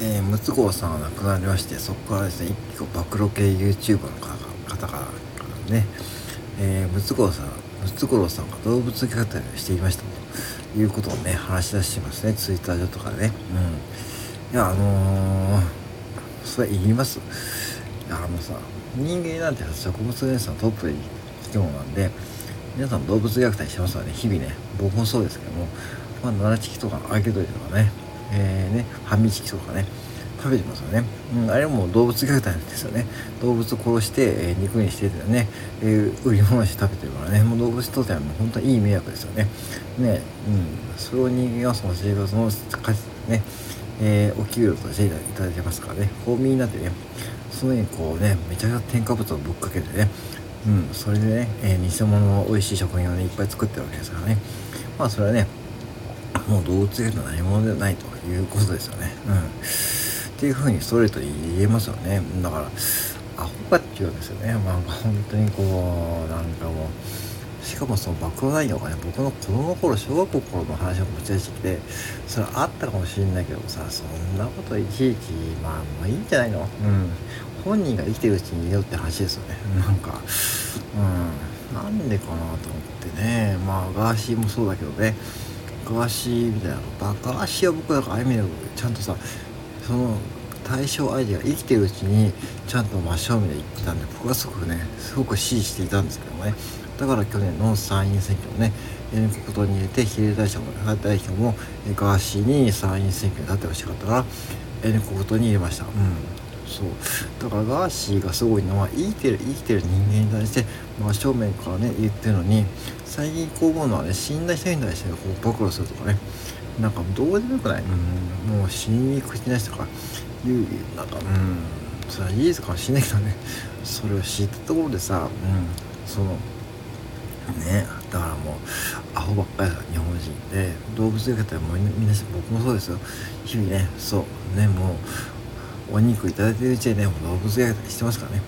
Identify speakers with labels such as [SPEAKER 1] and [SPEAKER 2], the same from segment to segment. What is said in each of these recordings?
[SPEAKER 1] えー、ムツゴロウさんが亡くなりましてそこからですね一個暴露系 YouTuber の方からね、えー、ムツゴロウさんムツゴロウさんが動物虐待をしていましたということをね話し出してますねツイッター上とかでね。うん。いやあのー、それ言います。いやあのさ人間なんて植物連鎖のトップで生き物なんで皆さん動物虐待してますわね。日々ね僕もそうですけどもまあ奈良チキとか揚げ鶏とかねえーね、ハミチキとかね食べてますよね、うん、あれも動物虐待ですよね。動物殺して、えー、肉にしててね、えー、売り物して食べてるからね。もう動物にとってはもう本当にいい迷惑ですよね。ねうん。それを人間はその生活のねえー、お給料としていただいてますからね。公民になってねその上にこうねめちゃくちゃ添加物をぶっかけてねうんそれでね、えー、偽物の美味しい食品をねいっぱい作ってるわけですからね。まあそれはねもう動物園の何者ではないということですよね。うん。っていうふうにストレートに言えますよね。だから、アホかっていうんですよね。まあ本当にこう、なんかもう、しかもその暴露内容がね、僕の子供の頃、小学校頃の話を持ち出してきて、それあったかもしれないけどさ、そんなこといちいち、まあもういいんじゃないの？うん。本人が生きてるうちに言えよって話ですよね。なんか、うん。なんでかなと思ってね。まあ、ガーシーもそうだけどね。ガーシーみたいなバカーシーは僕なんかああいう意味でちゃんとさその対象相手が生きてるうちにちゃんと真正面で言ってたんで僕はすごくねすごく支持していたんですけどもね。だから去年の参院選挙をね N 国党に入れて比例代表も代表もガーシーに参院選挙に立ってほしかったから N 国党に入れました。うんそう。だからガーシーがすごいのは生きてる生きてる人間に対して真正面からね言ってるのに最近こう思うのはね死んだ人に対してこう暴露するとかね。なんかどうでもよくない、うん、もう死に口なしとかいうなんかうん。それはいいですかもしれないけどね。それを知ったところでさ、うん、そのねだからもうアホばっかりだ日本人で動物虐待もみんな僕もそうですよ。日々ねそう。ねもうお肉いただいてるうちにね動物虐待してますからね。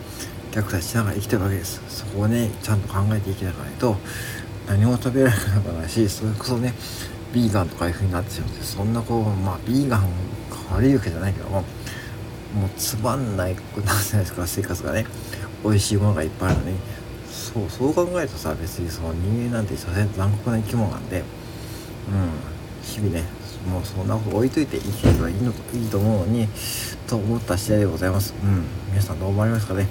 [SPEAKER 1] 虐待しながら生きてるわけです。そこをねちゃんと考えていけなかないと何も食べられなくなるしそれこそねビーガンとかいう風になってしまってそんなこうまあビーガン悪いわけじゃないけどももうつまんないくなるじゃないですか生活がね。美味しいものがいっぱいあるのに。そうそう考えるとさ別にその人間なんて所詮残酷な生き物なんでうん日々ねもうそんなこと置いといて生きてればいいのいいと思うのにと思った次第でございます。うん皆さんどう思われますかね。はい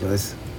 [SPEAKER 1] 以上です。